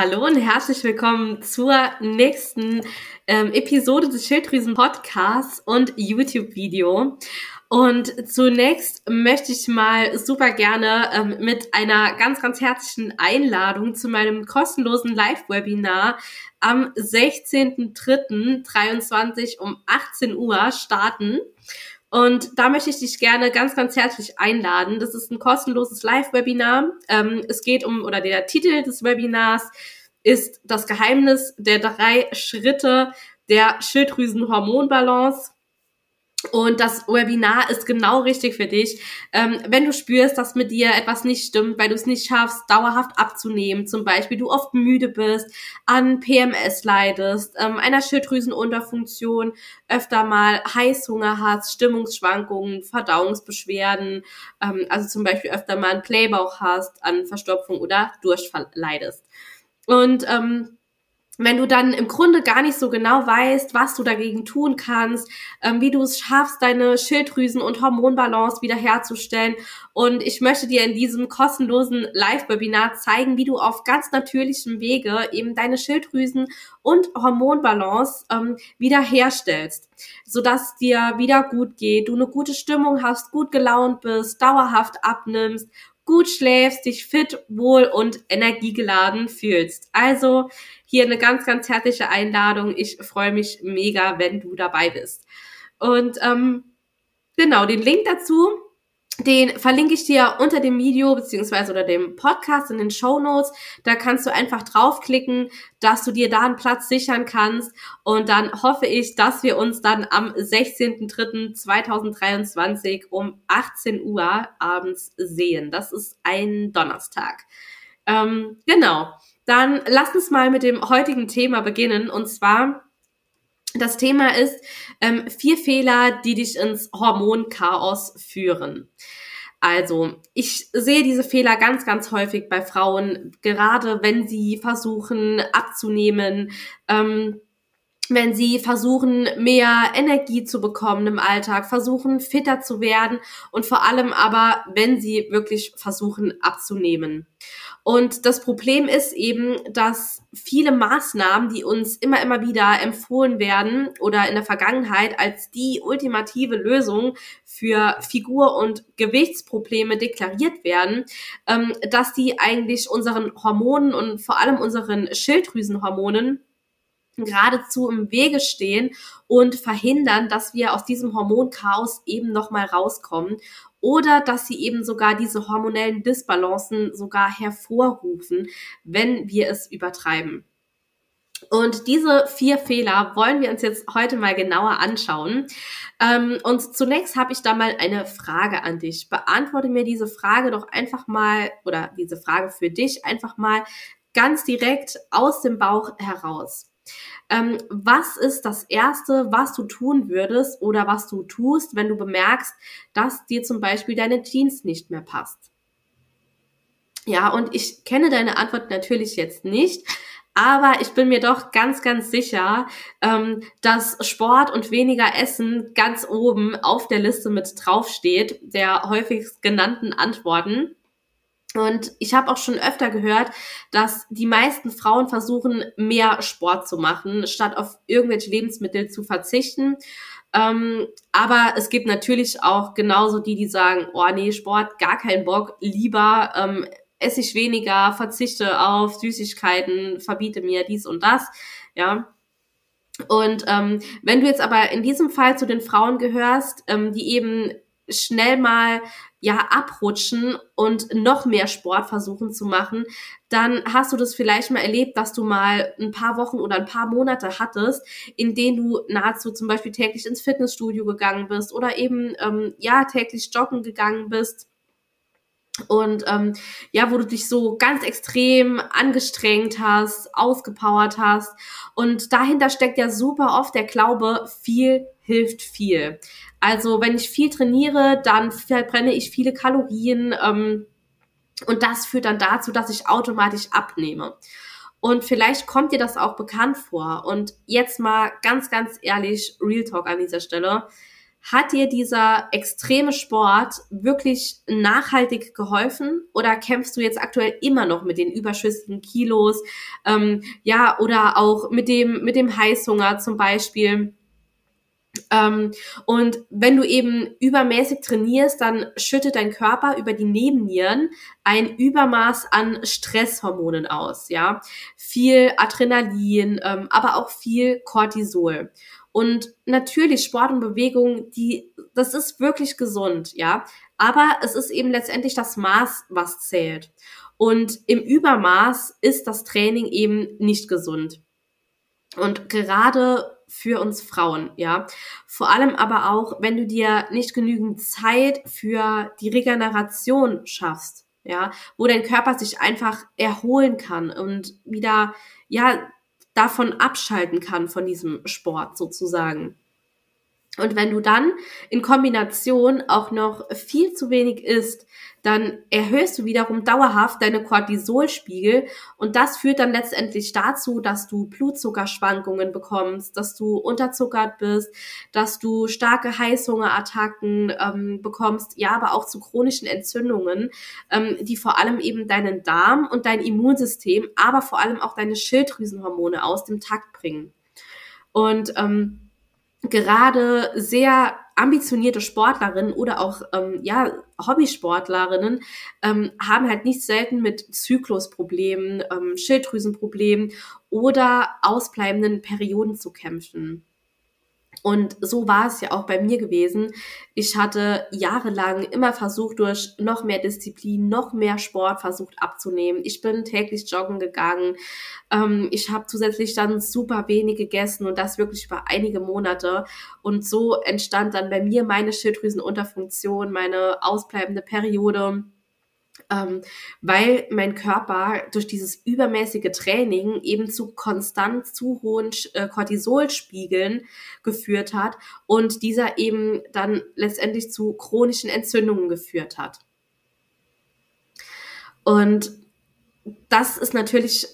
Hallo und herzlich willkommen zur nächsten ähm, Episode des Schilddrüsen Podcasts und YouTube-Video. Und zunächst möchte ich mal super gerne ähm, mit einer ganz, ganz herzlichen Einladung zu meinem kostenlosen Live-Webinar am 16.03.23 um 18 Uhr starten. Und da möchte ich dich gerne ganz, ganz herzlich einladen. Das ist ein kostenloses Live-Webinar. Ähm, es geht um, oder der Titel des Webinars ist das Geheimnis der drei Schritte der Schilddrüsenhormonbalance. Und das Webinar ist genau richtig für dich, ähm, wenn du spürst, dass mit dir etwas nicht stimmt, weil du es nicht schaffst, dauerhaft abzunehmen, zum Beispiel du oft müde bist, an PMS leidest, ähm, einer Schilddrüsenunterfunktion, öfter mal Heißhunger hast, Stimmungsschwankungen, Verdauungsbeschwerden, ähm, also zum Beispiel öfter mal einen Playbauch hast, an Verstopfung oder Durchfall leidest. Und ähm, wenn du dann im Grunde gar nicht so genau weißt, was du dagegen tun kannst, ähm, wie du es schaffst, deine Schilddrüsen- und Hormonbalance wiederherzustellen. Und ich möchte dir in diesem kostenlosen Live-Webinar zeigen, wie du auf ganz natürlichem Wege eben deine Schilddrüsen- und Hormonbalance ähm, wiederherstellst, sodass dir wieder gut geht, du eine gute Stimmung hast, gut gelaunt bist, dauerhaft abnimmst gut schläfst, dich fit, wohl und energiegeladen fühlst. Also hier eine ganz, ganz herzliche Einladung. Ich freue mich mega, wenn du dabei bist. Und ähm, genau, den Link dazu den verlinke ich dir unter dem Video beziehungsweise unter dem Podcast in den Show Notes. Da kannst du einfach draufklicken, dass du dir da einen Platz sichern kannst. Und dann hoffe ich, dass wir uns dann am 16.03.2023 um 18 Uhr abends sehen. Das ist ein Donnerstag. Ähm, genau. Dann lass uns mal mit dem heutigen Thema beginnen. Und zwar das Thema ist ähm, vier Fehler, die dich ins Hormonchaos führen. Also, ich sehe diese Fehler ganz, ganz häufig bei Frauen, gerade wenn sie versuchen abzunehmen, ähm, wenn sie versuchen, mehr Energie zu bekommen im Alltag, versuchen, fitter zu werden und vor allem aber, wenn sie wirklich versuchen abzunehmen. Und das Problem ist eben, dass viele Maßnahmen, die uns immer, immer wieder empfohlen werden oder in der Vergangenheit als die ultimative Lösung für Figur- und Gewichtsprobleme deklariert werden, ähm, dass die eigentlich unseren Hormonen und vor allem unseren Schilddrüsenhormonen geradezu im Wege stehen und verhindern, dass wir aus diesem Hormonchaos eben nochmal rauskommen oder dass sie eben sogar diese hormonellen Disbalancen sogar hervorrufen, wenn wir es übertreiben. Und diese vier Fehler wollen wir uns jetzt heute mal genauer anschauen. Ähm, und zunächst habe ich da mal eine Frage an dich. Beantworte mir diese Frage doch einfach mal oder diese Frage für dich einfach mal ganz direkt aus dem Bauch heraus. Ähm, was ist das Erste, was du tun würdest oder was du tust, wenn du bemerkst, dass dir zum Beispiel deine Jeans nicht mehr passt? Ja, und ich kenne deine Antwort natürlich jetzt nicht, aber ich bin mir doch ganz, ganz sicher, ähm, dass Sport und weniger Essen ganz oben auf der Liste mit draufsteht, der häufigst genannten Antworten. Und ich habe auch schon öfter gehört, dass die meisten Frauen versuchen, mehr Sport zu machen, statt auf irgendwelche Lebensmittel zu verzichten. Ähm, aber es gibt natürlich auch genauso die, die sagen, oh nee, Sport, gar keinen Bock, lieber ähm, esse ich weniger, verzichte auf Süßigkeiten, verbiete mir dies und das, ja. Und ähm, wenn du jetzt aber in diesem Fall zu den Frauen gehörst, ähm, die eben schnell mal ja abrutschen und noch mehr Sport versuchen zu machen, dann hast du das vielleicht mal erlebt, dass du mal ein paar Wochen oder ein paar Monate hattest, in denen du nahezu zum Beispiel täglich ins Fitnessstudio gegangen bist oder eben ähm, ja täglich joggen gegangen bist und ähm, ja, wo du dich so ganz extrem angestrengt hast, ausgepowert hast. Und dahinter steckt ja super oft der Glaube, viel hilft viel. Also wenn ich viel trainiere, dann verbrenne ich viele Kalorien ähm, und das führt dann dazu, dass ich automatisch abnehme. Und vielleicht kommt dir das auch bekannt vor. Und jetzt mal ganz, ganz ehrlich, Real Talk an dieser Stelle. Hat dir dieser extreme Sport wirklich nachhaltig geholfen oder kämpfst du jetzt aktuell immer noch mit den überschüssigen Kilos? Ähm, ja, oder auch mit dem, mit dem Heißhunger zum Beispiel? Ähm, und wenn du eben übermäßig trainierst, dann schüttet dein Körper über die Nebennieren ein Übermaß an Stresshormonen aus, ja. Viel Adrenalin, ähm, aber auch viel Cortisol. Und natürlich Sport und Bewegung, die, das ist wirklich gesund, ja. Aber es ist eben letztendlich das Maß, was zählt. Und im Übermaß ist das Training eben nicht gesund. Und gerade für uns Frauen, ja. Vor allem aber auch, wenn du dir nicht genügend Zeit für die Regeneration schaffst, ja, wo dein Körper sich einfach erholen kann und wieder, ja, davon abschalten kann von diesem Sport sozusagen. Und wenn du dann in Kombination auch noch viel zu wenig isst, dann erhöhst du wiederum dauerhaft deine Cortisolspiegel und das führt dann letztendlich dazu, dass du Blutzuckerschwankungen bekommst, dass du unterzuckert bist, dass du starke Heißhungerattacken ähm, bekommst, ja, aber auch zu chronischen Entzündungen, ähm, die vor allem eben deinen Darm und dein Immunsystem, aber vor allem auch deine Schilddrüsenhormone aus dem Takt bringen. Und ähm, gerade sehr ambitionierte Sportlerinnen oder auch ähm, ja Hobbysportlerinnen ähm, haben halt nicht selten mit Zyklusproblemen, ähm, Schilddrüsenproblemen oder ausbleibenden Perioden zu kämpfen. Und so war es ja auch bei mir gewesen. Ich hatte jahrelang immer versucht, durch noch mehr Disziplin, noch mehr Sport versucht abzunehmen. Ich bin täglich joggen gegangen. Ähm, ich habe zusätzlich dann super wenig gegessen und das wirklich über einige Monate. Und so entstand dann bei mir meine Schilddrüsenunterfunktion, meine ausbleibende Periode ähm, weil mein Körper durch dieses übermäßige Training eben zu konstant zu hohen äh, Cortisolspiegeln geführt hat und dieser eben dann letztendlich zu chronischen Entzündungen geführt hat. Und das ist natürlich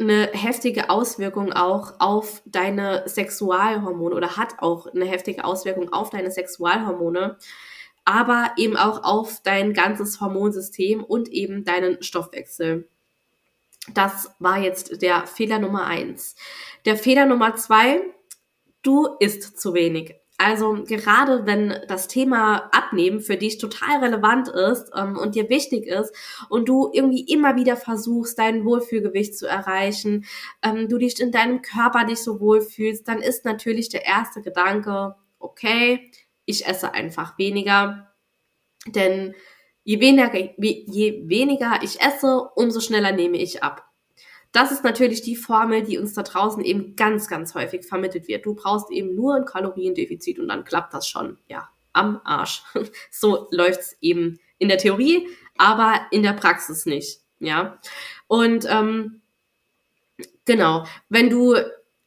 eine heftige Auswirkung auch auf deine Sexualhormone oder hat auch eine heftige Auswirkung auf deine Sexualhormone, aber eben auch auf dein ganzes Hormonsystem und eben deinen Stoffwechsel. Das war jetzt der Fehler Nummer eins. Der Fehler Nummer zwei, du isst zu wenig. Also gerade wenn das Thema Abnehmen für dich total relevant ist ähm, und dir wichtig ist und du irgendwie immer wieder versuchst, dein Wohlfühlgewicht zu erreichen, ähm, du dich in deinem Körper nicht so wohlfühlst, dann ist natürlich der erste Gedanke, okay, ich esse einfach weniger. Denn je weniger, je weniger ich esse, umso schneller nehme ich ab. Das ist natürlich die Formel, die uns da draußen eben ganz, ganz häufig vermittelt wird. Du brauchst eben nur ein Kaloriendefizit und dann klappt das schon. Ja, am Arsch. So läuft's eben in der Theorie, aber in der Praxis nicht. Ja. Und ähm, genau, wenn du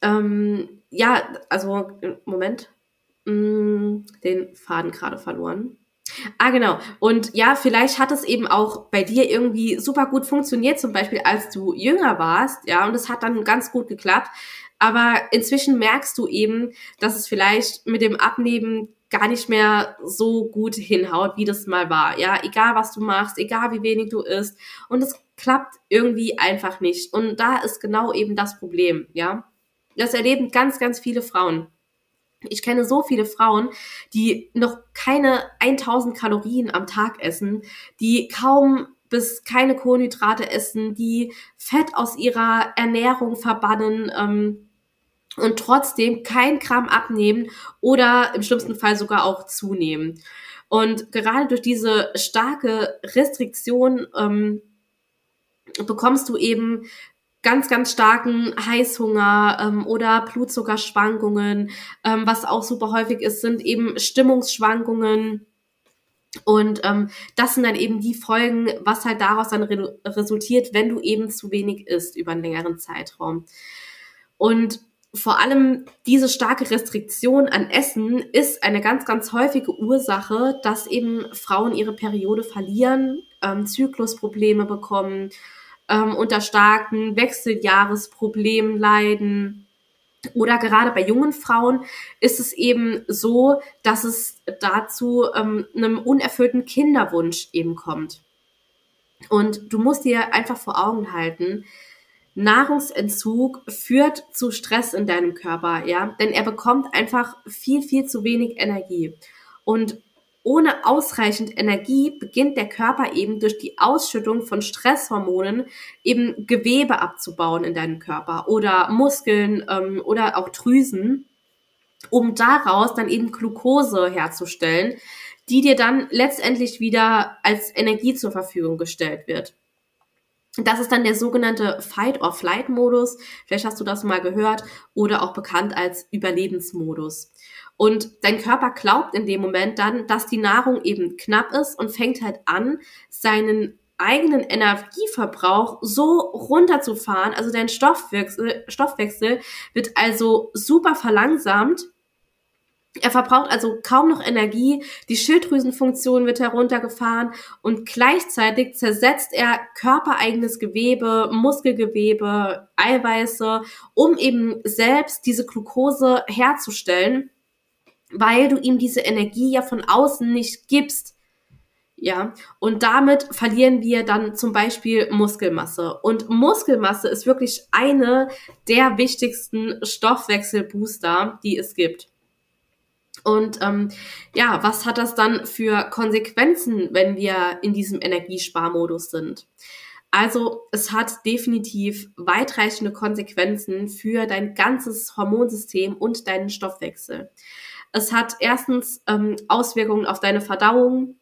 ähm, ja, also Moment, mh, den Faden gerade verloren. Ah, genau. Und ja, vielleicht hat es eben auch bei dir irgendwie super gut funktioniert, zum Beispiel als du jünger warst, ja, und es hat dann ganz gut geklappt. Aber inzwischen merkst du eben, dass es vielleicht mit dem Abnehmen gar nicht mehr so gut hinhaut, wie das mal war. Ja, egal was du machst, egal wie wenig du isst. Und es klappt irgendwie einfach nicht. Und da ist genau eben das Problem, ja. Das erleben ganz, ganz viele Frauen. Ich kenne so viele Frauen, die noch keine 1000 Kalorien am Tag essen, die kaum bis keine Kohlenhydrate essen, die Fett aus ihrer Ernährung verbannen ähm, und trotzdem kein Gramm abnehmen oder im schlimmsten Fall sogar auch zunehmen. Und gerade durch diese starke Restriktion ähm, bekommst du eben ganz, ganz starken Heißhunger ähm, oder Blutzuckerschwankungen. Ähm, was auch super häufig ist, sind eben Stimmungsschwankungen. Und ähm, das sind dann eben die Folgen, was halt daraus dann re resultiert, wenn du eben zu wenig isst über einen längeren Zeitraum. Und vor allem diese starke Restriktion an Essen ist eine ganz, ganz häufige Ursache, dass eben Frauen ihre Periode verlieren, ähm, Zyklusprobleme bekommen, ähm, unter starken Wechseljahresproblemen leiden Oder gerade bei jungen Frauen ist es eben so, dass es dazu ähm, einem unerfüllten Kinderwunsch eben kommt. Und du musst dir einfach vor Augen halten, Nahrungsentzug führt zu Stress in deinem Körper, ja, denn er bekommt einfach viel, viel zu wenig Energie. Und ohne ausreichend Energie beginnt der Körper eben durch die Ausschüttung von Stresshormonen eben Gewebe abzubauen in deinem Körper oder Muskeln ähm, oder auch Drüsen, um daraus dann eben Glucose herzustellen, die dir dann letztendlich wieder als Energie zur Verfügung gestellt wird. Das ist dann der sogenannte Fight-or-Flight-Modus. Vielleicht hast du das mal gehört oder auch bekannt als Überlebensmodus. Und dein Körper glaubt in dem Moment dann, dass die Nahrung eben knapp ist und fängt halt an, seinen eigenen Energieverbrauch so runterzufahren. Also dein Stoffwechsel, Stoffwechsel wird also super verlangsamt. Er verbraucht also kaum noch Energie, die Schilddrüsenfunktion wird heruntergefahren und gleichzeitig zersetzt er körpereigenes Gewebe, Muskelgewebe, Eiweiße, um eben selbst diese Glucose herzustellen weil du ihm diese Energie ja von außen nicht gibst. Ja, und damit verlieren wir dann zum Beispiel Muskelmasse. Und Muskelmasse ist wirklich eine der wichtigsten Stoffwechselbooster, die es gibt. Und ähm, ja, was hat das dann für Konsequenzen, wenn wir in diesem Energiesparmodus sind? Also es hat definitiv weitreichende Konsequenzen für dein ganzes Hormonsystem und deinen Stoffwechsel. Es hat erstens ähm, Auswirkungen auf deine Verdauung,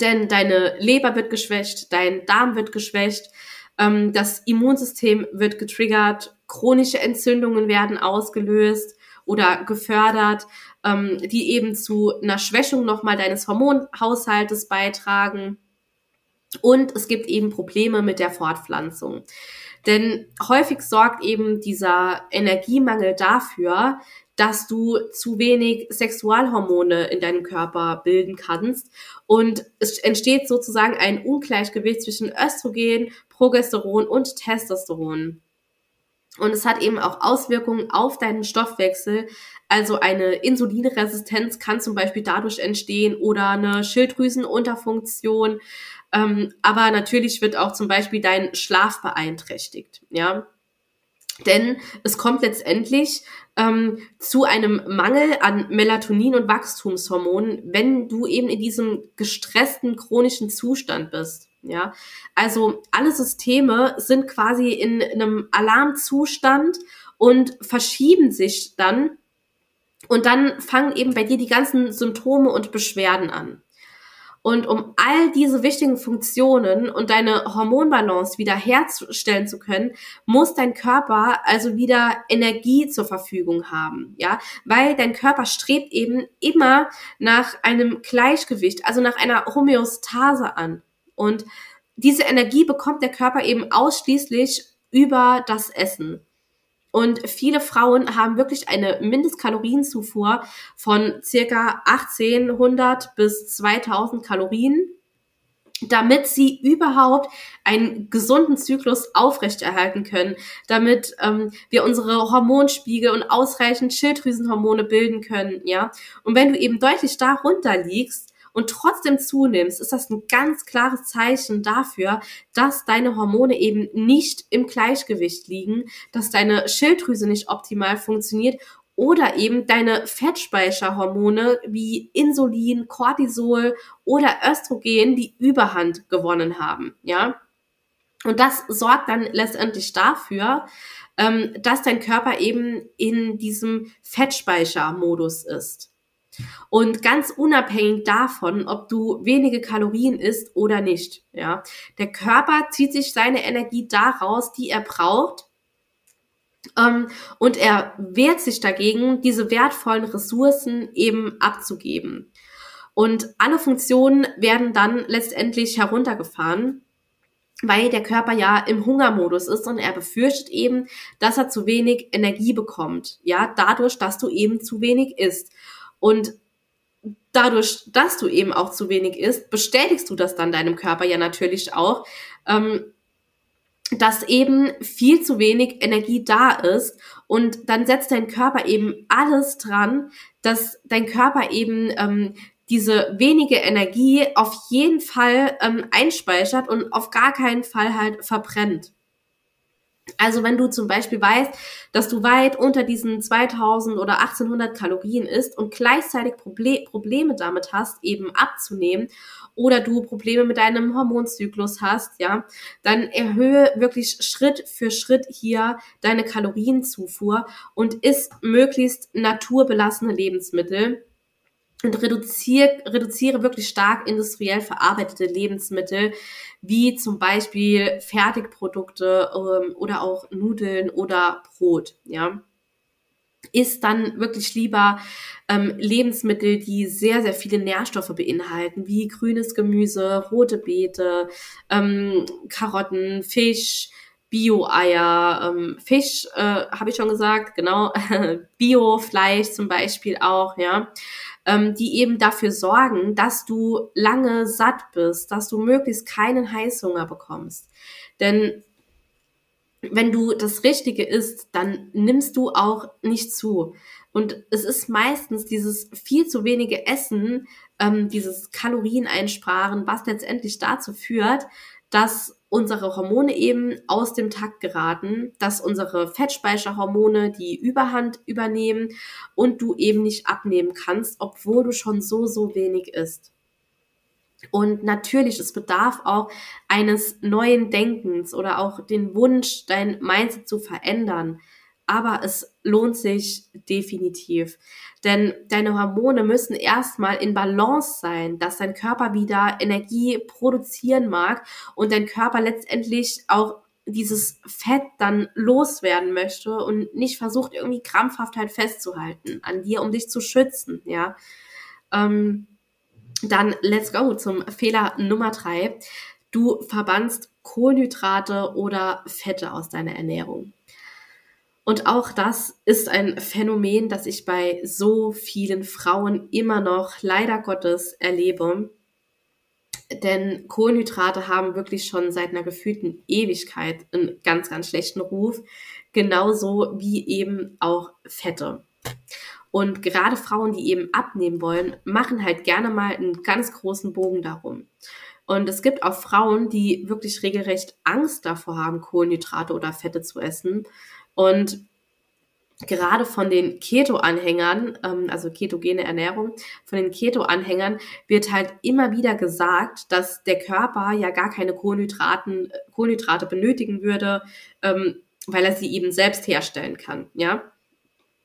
denn deine Leber wird geschwächt, dein Darm wird geschwächt, ähm, das Immunsystem wird getriggert, chronische Entzündungen werden ausgelöst oder gefördert, ähm, die eben zu einer Schwächung nochmal deines Hormonhaushaltes beitragen. Und es gibt eben Probleme mit der Fortpflanzung. Denn häufig sorgt eben dieser Energiemangel dafür, dass du zu wenig Sexualhormone in deinem Körper bilden kannst. Und es entsteht sozusagen ein Ungleichgewicht zwischen Östrogen, Progesteron und Testosteron. Und es hat eben auch Auswirkungen auf deinen Stoffwechsel. Also eine Insulinresistenz kann zum Beispiel dadurch entstehen oder eine Schilddrüsenunterfunktion. Ähm, aber natürlich wird auch zum Beispiel dein Schlaf beeinträchtigt. Ja, denn es kommt letztendlich ähm, zu einem Mangel an Melatonin und Wachstumshormonen, wenn du eben in diesem gestressten chronischen Zustand bist. Ja, also alle Systeme sind quasi in einem Alarmzustand und verschieben sich dann und dann fangen eben bei dir die ganzen Symptome und Beschwerden an. Und um all diese wichtigen Funktionen und deine Hormonbalance wieder herzustellen zu können, muss dein Körper also wieder Energie zur Verfügung haben, ja, weil dein Körper strebt eben immer nach einem Gleichgewicht, also nach einer Homöostase an. Und diese Energie bekommt der Körper eben ausschließlich über das Essen. Und viele Frauen haben wirklich eine Mindestkalorienzufuhr von circa 1800 bis 2000 Kalorien, damit sie überhaupt einen gesunden Zyklus aufrechterhalten können, damit ähm, wir unsere Hormonspiegel und ausreichend Schilddrüsenhormone bilden können, ja. Und wenn du eben deutlich darunter liegst, und trotzdem zunimmst, ist das ein ganz klares Zeichen dafür, dass deine Hormone eben nicht im Gleichgewicht liegen, dass deine Schilddrüse nicht optimal funktioniert oder eben deine Fettspeicherhormone wie Insulin, Cortisol oder Östrogen die Überhand gewonnen haben, ja. Und das sorgt dann letztendlich dafür, ähm, dass dein Körper eben in diesem Fettspeichermodus ist. Und ganz unabhängig davon, ob du wenige Kalorien isst oder nicht, ja. Der Körper zieht sich seine Energie daraus, die er braucht. Ähm, und er wehrt sich dagegen, diese wertvollen Ressourcen eben abzugeben. Und alle Funktionen werden dann letztendlich heruntergefahren, weil der Körper ja im Hungermodus ist und er befürchtet eben, dass er zu wenig Energie bekommt. Ja, dadurch, dass du eben zu wenig isst. Und dadurch, dass du eben auch zu wenig isst, bestätigst du das dann deinem Körper ja natürlich auch. Ähm, dass eben viel zu wenig Energie da ist und dann setzt dein Körper eben alles dran, dass dein Körper eben ähm, diese wenige Energie auf jeden Fall ähm, einspeichert und auf gar keinen Fall halt verbrennt. Also wenn du zum Beispiel weißt, dass du weit unter diesen 2000 oder 1800 Kalorien isst und gleichzeitig Proble Probleme damit hast, eben abzunehmen oder du Probleme mit deinem Hormonzyklus hast, ja, dann erhöhe wirklich Schritt für Schritt hier deine Kalorienzufuhr und isst möglichst naturbelassene Lebensmittel und reduziere, reduziere wirklich stark industriell verarbeitete Lebensmittel, wie zum Beispiel Fertigprodukte ähm, oder auch Nudeln oder Brot, ja. Ist dann wirklich lieber ähm, Lebensmittel, die sehr, sehr viele Nährstoffe beinhalten, wie grünes Gemüse, rote Beete, ähm, Karotten, Fisch, Bio-Eier, ähm, Fisch, äh, habe ich schon gesagt, genau, Bio-Fleisch zum Beispiel auch, ja ähm, die eben dafür sorgen, dass du lange satt bist, dass du möglichst keinen Heißhunger bekommst. Denn wenn du das Richtige isst, dann nimmst du auch nicht zu. Und es ist meistens dieses viel zu wenige Essen, ähm, dieses Kalorieneinsparen, was letztendlich dazu führt, dass unsere Hormone eben aus dem Takt geraten, dass unsere Fettspeicherhormone die Überhand übernehmen und du eben nicht abnehmen kannst, obwohl du schon so, so wenig isst. Und natürlich, es bedarf auch eines neuen Denkens oder auch den Wunsch, dein Mindset zu verändern aber es lohnt sich definitiv. Denn deine Hormone müssen erstmal in Balance sein, dass dein Körper wieder Energie produzieren mag und dein Körper letztendlich auch dieses Fett dann loswerden möchte und nicht versucht, irgendwie krampfhaft halt festzuhalten an dir, um dich zu schützen, ja. Ähm, dann let's go zum Fehler Nummer drei. Du verbannst Kohlenhydrate oder Fette aus deiner Ernährung. Und auch das ist ein Phänomen, das ich bei so vielen Frauen immer noch leider Gottes erlebe. Denn Kohlenhydrate haben wirklich schon seit einer gefühlten Ewigkeit einen ganz, ganz schlechten Ruf. Genauso wie eben auch Fette. Und gerade Frauen, die eben abnehmen wollen, machen halt gerne mal einen ganz großen Bogen darum. Und es gibt auch Frauen, die wirklich regelrecht Angst davor haben, Kohlenhydrate oder Fette zu essen und gerade von den Keto-Anhängern, ähm, also ketogene Ernährung, von den Keto-Anhängern wird halt immer wieder gesagt, dass der Körper ja gar keine Kohlenhydraten, Kohlenhydrate benötigen würde, ähm, weil er sie eben selbst herstellen kann, ja.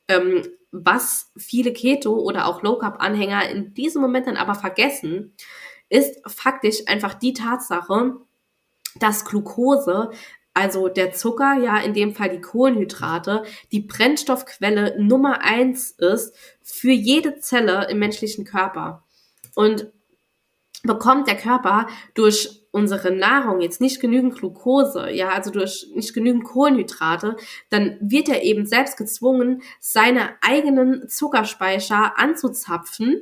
Ähm, was viele Keto- oder auch Low-Carb-Anhänger in diesem Moment dann aber vergessen, ist faktisch einfach die Tatsache, dass Glucose also der Zucker, ja in dem Fall die Kohlenhydrate, die Brennstoffquelle Nummer eins ist für jede Zelle im menschlichen Körper. Und bekommt der Körper durch unsere Nahrung jetzt nicht genügend Glucose, ja, also durch nicht genügend Kohlenhydrate, dann wird er eben selbst gezwungen, seine eigenen Zuckerspeicher anzuzapfen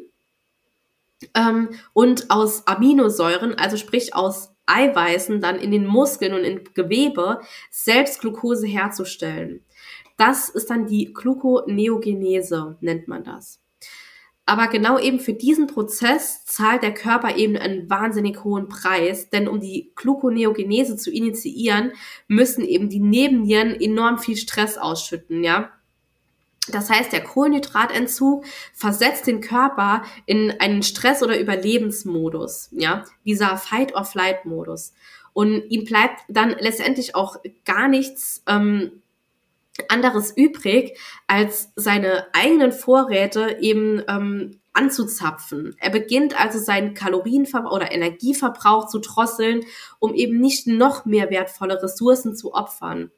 ähm, und aus Aminosäuren, also sprich aus Eiweißen dann in den Muskeln und im Gewebe selbst Glucose herzustellen. Das ist dann die Gluconeogenese, nennt man das. Aber genau eben für diesen Prozess zahlt der Körper eben einen wahnsinnig hohen Preis, denn um die Gluconeogenese zu initiieren, müssen eben die Nebennieren enorm viel Stress ausschütten, ja. Das heißt, der Kohlenhydratentzug versetzt den Körper in einen Stress- oder Überlebensmodus, ja, dieser Fight-or-Flight-Modus. Und ihm bleibt dann letztendlich auch gar nichts ähm, anderes übrig, als seine eigenen Vorräte eben ähm, anzuzapfen. Er beginnt also seinen Kalorienverbrauch oder Energieverbrauch zu drosseln, um eben nicht noch mehr wertvolle Ressourcen zu opfern.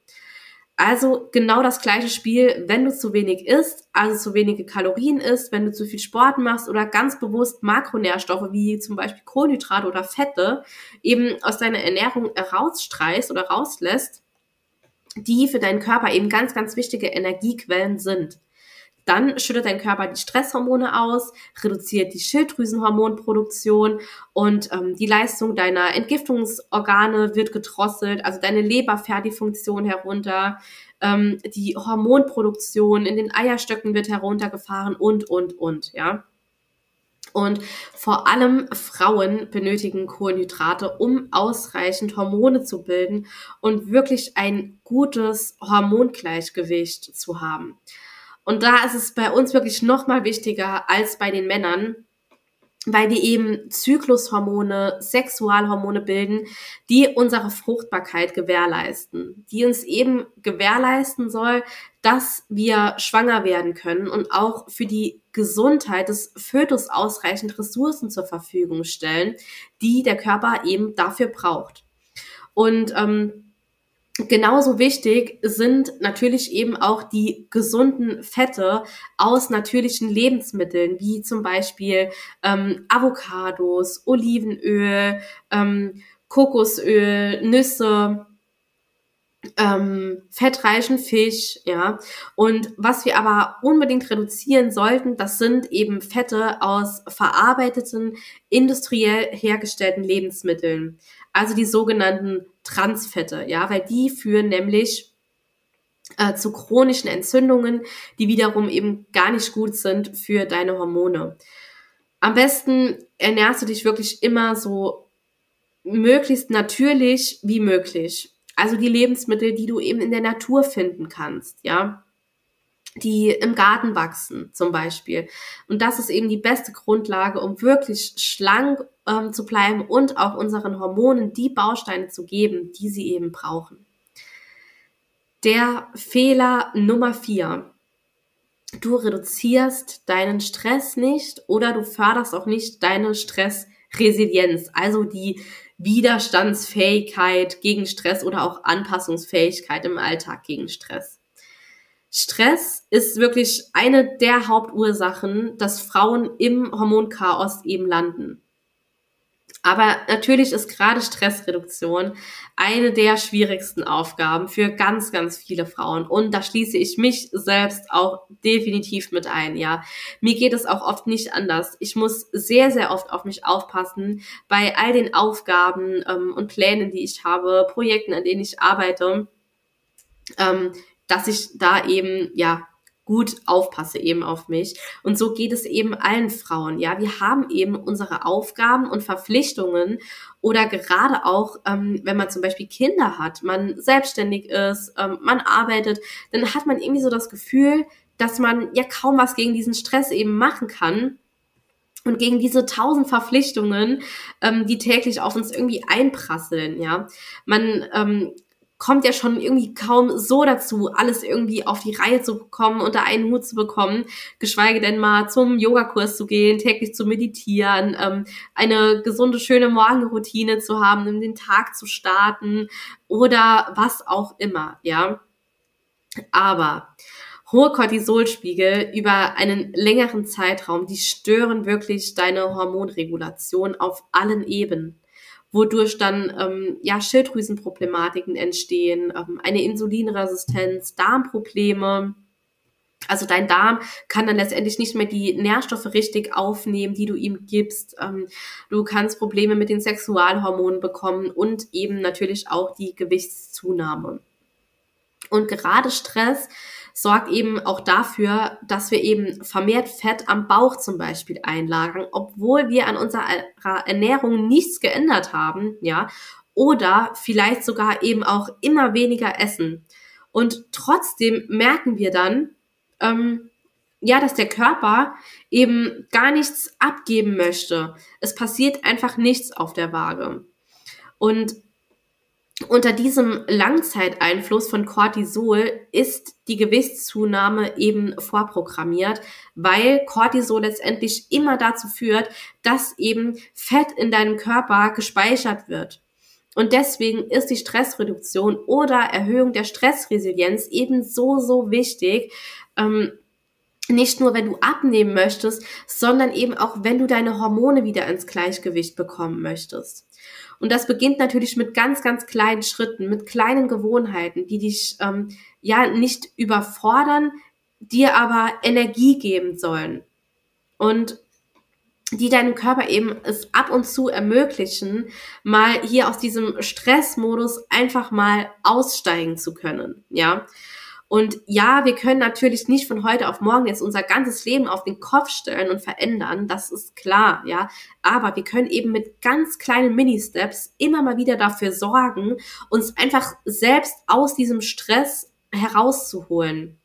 Also genau das gleiche Spiel, wenn du zu wenig isst, also zu wenige Kalorien isst, wenn du zu viel Sport machst oder ganz bewusst Makronährstoffe wie zum Beispiel Kohlenhydrate oder Fette eben aus deiner Ernährung herausstreichst oder rauslässt, die für deinen Körper eben ganz, ganz wichtige Energiequellen sind. Dann schüttet dein Körper die Stresshormone aus, reduziert die Schilddrüsenhormonproduktion und ähm, die Leistung deiner Entgiftungsorgane wird gedrosselt, also deine Leber fährt die Funktion herunter, ähm, die Hormonproduktion in den Eierstöcken wird heruntergefahren und, und, und, ja. Und vor allem Frauen benötigen Kohlenhydrate, um ausreichend Hormone zu bilden und wirklich ein gutes Hormongleichgewicht zu haben. Und da ist es bei uns wirklich noch mal wichtiger als bei den Männern, weil wir eben Zyklushormone, Sexualhormone bilden, die unsere Fruchtbarkeit gewährleisten, die uns eben gewährleisten soll, dass wir schwanger werden können und auch für die Gesundheit des Fötus ausreichend Ressourcen zur Verfügung stellen, die der Körper eben dafür braucht. Und ähm, Genauso wichtig sind natürlich eben auch die gesunden Fette aus natürlichen Lebensmitteln, wie zum Beispiel ähm, Avocados, Olivenöl, ähm, Kokosöl, Nüsse, ähm, fettreichen Fisch, ja. Und was wir aber unbedingt reduzieren sollten, das sind eben Fette aus verarbeiteten, industriell hergestellten Lebensmitteln. Also die sogenannten Transfette, ja, weil die führen nämlich äh, zu chronischen Entzündungen, die wiederum eben gar nicht gut sind für deine Hormone. Am besten ernährst du dich wirklich immer so möglichst natürlich wie möglich. Also die Lebensmittel, die du eben in der Natur finden kannst, ja. Die im Garten wachsen, zum Beispiel. Und das ist eben die beste Grundlage, um wirklich schlank ähm, zu bleiben und auch unseren Hormonen die Bausteine zu geben, die sie eben brauchen. Der Fehler Nummer vier. Du reduzierst deinen Stress nicht oder du förderst auch nicht deine Stressresilienz, also die Widerstandsfähigkeit gegen Stress oder auch Anpassungsfähigkeit im Alltag gegen Stress. Stress ist wirklich eine der Hauptursachen, dass Frauen im Hormonchaos eben landen. Aber natürlich ist gerade Stressreduktion eine der schwierigsten Aufgaben für ganz, ganz viele Frauen. Und da schließe ich mich selbst auch definitiv mit ein, ja. Mir geht es auch oft nicht anders. Ich muss sehr, sehr oft auf mich aufpassen bei all den Aufgaben ähm, und Plänen, die ich habe, Projekten, an denen ich arbeite, ähm, dass ich da eben, ja, gut aufpasse eben auf mich. Und so geht es eben allen Frauen. Ja, wir haben eben unsere Aufgaben und Verpflichtungen oder gerade auch, ähm, wenn man zum Beispiel Kinder hat, man selbstständig ist, ähm, man arbeitet, dann hat man irgendwie so das Gefühl, dass man ja kaum was gegen diesen Stress eben machen kann. Und gegen diese tausend Verpflichtungen, ähm, die täglich auf uns irgendwie einprasseln, ja. Man ähm, kommt ja schon irgendwie kaum so dazu, alles irgendwie auf die Reihe zu bekommen, unter einen Hut zu bekommen, geschweige denn mal zum Yogakurs zu gehen, täglich zu meditieren, ähm, eine gesunde, schöne Morgenroutine zu haben, in den Tag zu starten oder was auch immer, ja. Aber hohe Cortisolspiegel über einen längeren Zeitraum, die stören wirklich deine Hormonregulation auf allen Ebenen wodurch dann ähm, ja Schilddrüsenproblematiken entstehen, ähm, eine Insulinresistenz, Darmprobleme. Also dein Darm kann dann letztendlich nicht mehr die Nährstoffe richtig aufnehmen, die du ihm gibst. Ähm, du kannst Probleme mit den Sexualhormonen bekommen und eben natürlich auch die Gewichtszunahme. Und gerade Stress sorgt eben auch dafür, dass wir eben vermehrt Fett am Bauch zum Beispiel einlagern, obwohl wir an unserer Ernährung nichts geändert haben, ja, oder vielleicht sogar eben auch immer weniger essen. Und trotzdem merken wir dann, ähm, ja, dass der Körper eben gar nichts abgeben möchte. Es passiert einfach nichts auf der Waage. Und unter diesem Langzeiteinfluss von Cortisol ist die Gewichtszunahme eben vorprogrammiert, weil Cortisol letztendlich immer dazu führt, dass eben Fett in deinem Körper gespeichert wird. Und deswegen ist die Stressreduktion oder Erhöhung der Stressresilienz eben so, so wichtig. Ähm, nicht nur, wenn du abnehmen möchtest, sondern eben auch, wenn du deine Hormone wieder ins Gleichgewicht bekommen möchtest. Und das beginnt natürlich mit ganz, ganz kleinen Schritten, mit kleinen Gewohnheiten, die dich ähm, ja nicht überfordern, dir aber Energie geben sollen. Und die deinem Körper eben es ab und zu ermöglichen, mal hier aus diesem Stressmodus einfach mal aussteigen zu können, ja. Und ja, wir können natürlich nicht von heute auf morgen jetzt unser ganzes Leben auf den Kopf stellen und verändern, das ist klar, ja. Aber wir können eben mit ganz kleinen Mini-Steps immer mal wieder dafür sorgen, uns einfach selbst aus diesem Stress herauszuholen.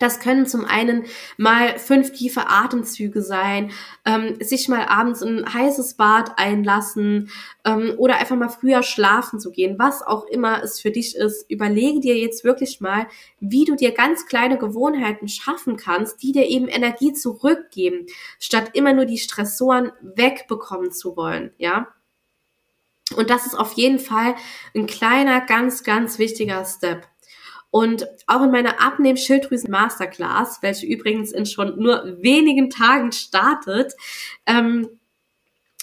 Das können zum einen mal fünf tiefe Atemzüge sein, ähm, sich mal abends in ein heißes Bad einlassen ähm, oder einfach mal früher schlafen zu gehen, was auch immer es für dich ist. Überlege dir jetzt wirklich mal, wie du dir ganz kleine Gewohnheiten schaffen kannst, die dir eben Energie zurückgeben, statt immer nur die Stressoren wegbekommen zu wollen, ja. Und das ist auf jeden Fall ein kleiner, ganz, ganz wichtiger Step. Und auch in meiner Abnehm-Schilddrüsen Masterclass, welche übrigens in schon nur wenigen Tagen startet, ähm,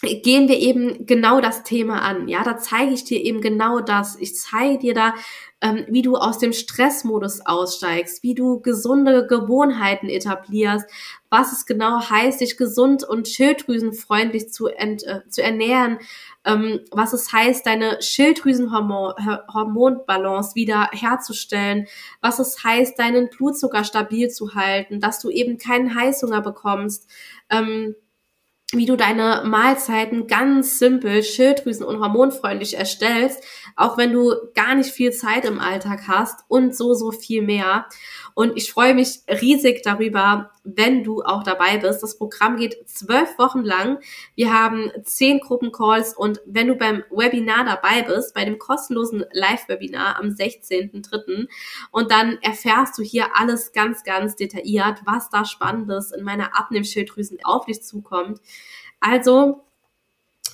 gehen wir eben genau das Thema an. Ja, da zeige ich dir eben genau das. Ich zeige dir da, ähm, wie du aus dem Stressmodus aussteigst, wie du gesunde Gewohnheiten etablierst, was es genau heißt, dich gesund und schilddrüsenfreundlich zu, ent, äh, zu ernähren, ähm, was es heißt, deine Schilddrüsenhormonbalance wieder herzustellen, was es heißt, deinen Blutzucker stabil zu halten, dass du eben keinen Heißhunger bekommst, ähm, wie du deine Mahlzeiten ganz simpel, schilddrüsen- und hormonfreundlich erstellst, auch wenn du gar nicht viel Zeit im Alltag hast und so, so viel mehr. Und ich freue mich riesig darüber, wenn du auch dabei bist. Das Programm geht zwölf Wochen lang. Wir haben zehn Gruppencalls und wenn du beim Webinar dabei bist, bei dem kostenlosen Live-Webinar am 16.03. und dann erfährst du hier alles ganz, ganz detailliert, was da Spannendes in meiner Abnehmschilddrüsen auf dich zukommt. Also,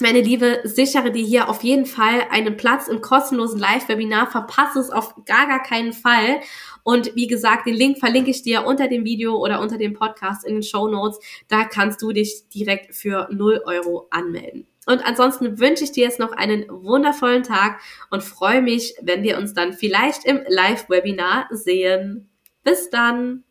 meine Liebe, sichere dir hier auf jeden Fall einen Platz im kostenlosen Live-Webinar. Verpasse es auf gar, gar keinen Fall. Und wie gesagt, den Link verlinke ich dir unter dem Video oder unter dem Podcast in den Show Notes. Da kannst du dich direkt für 0 Euro anmelden. Und ansonsten wünsche ich dir jetzt noch einen wundervollen Tag und freue mich, wenn wir uns dann vielleicht im Live-Webinar sehen. Bis dann!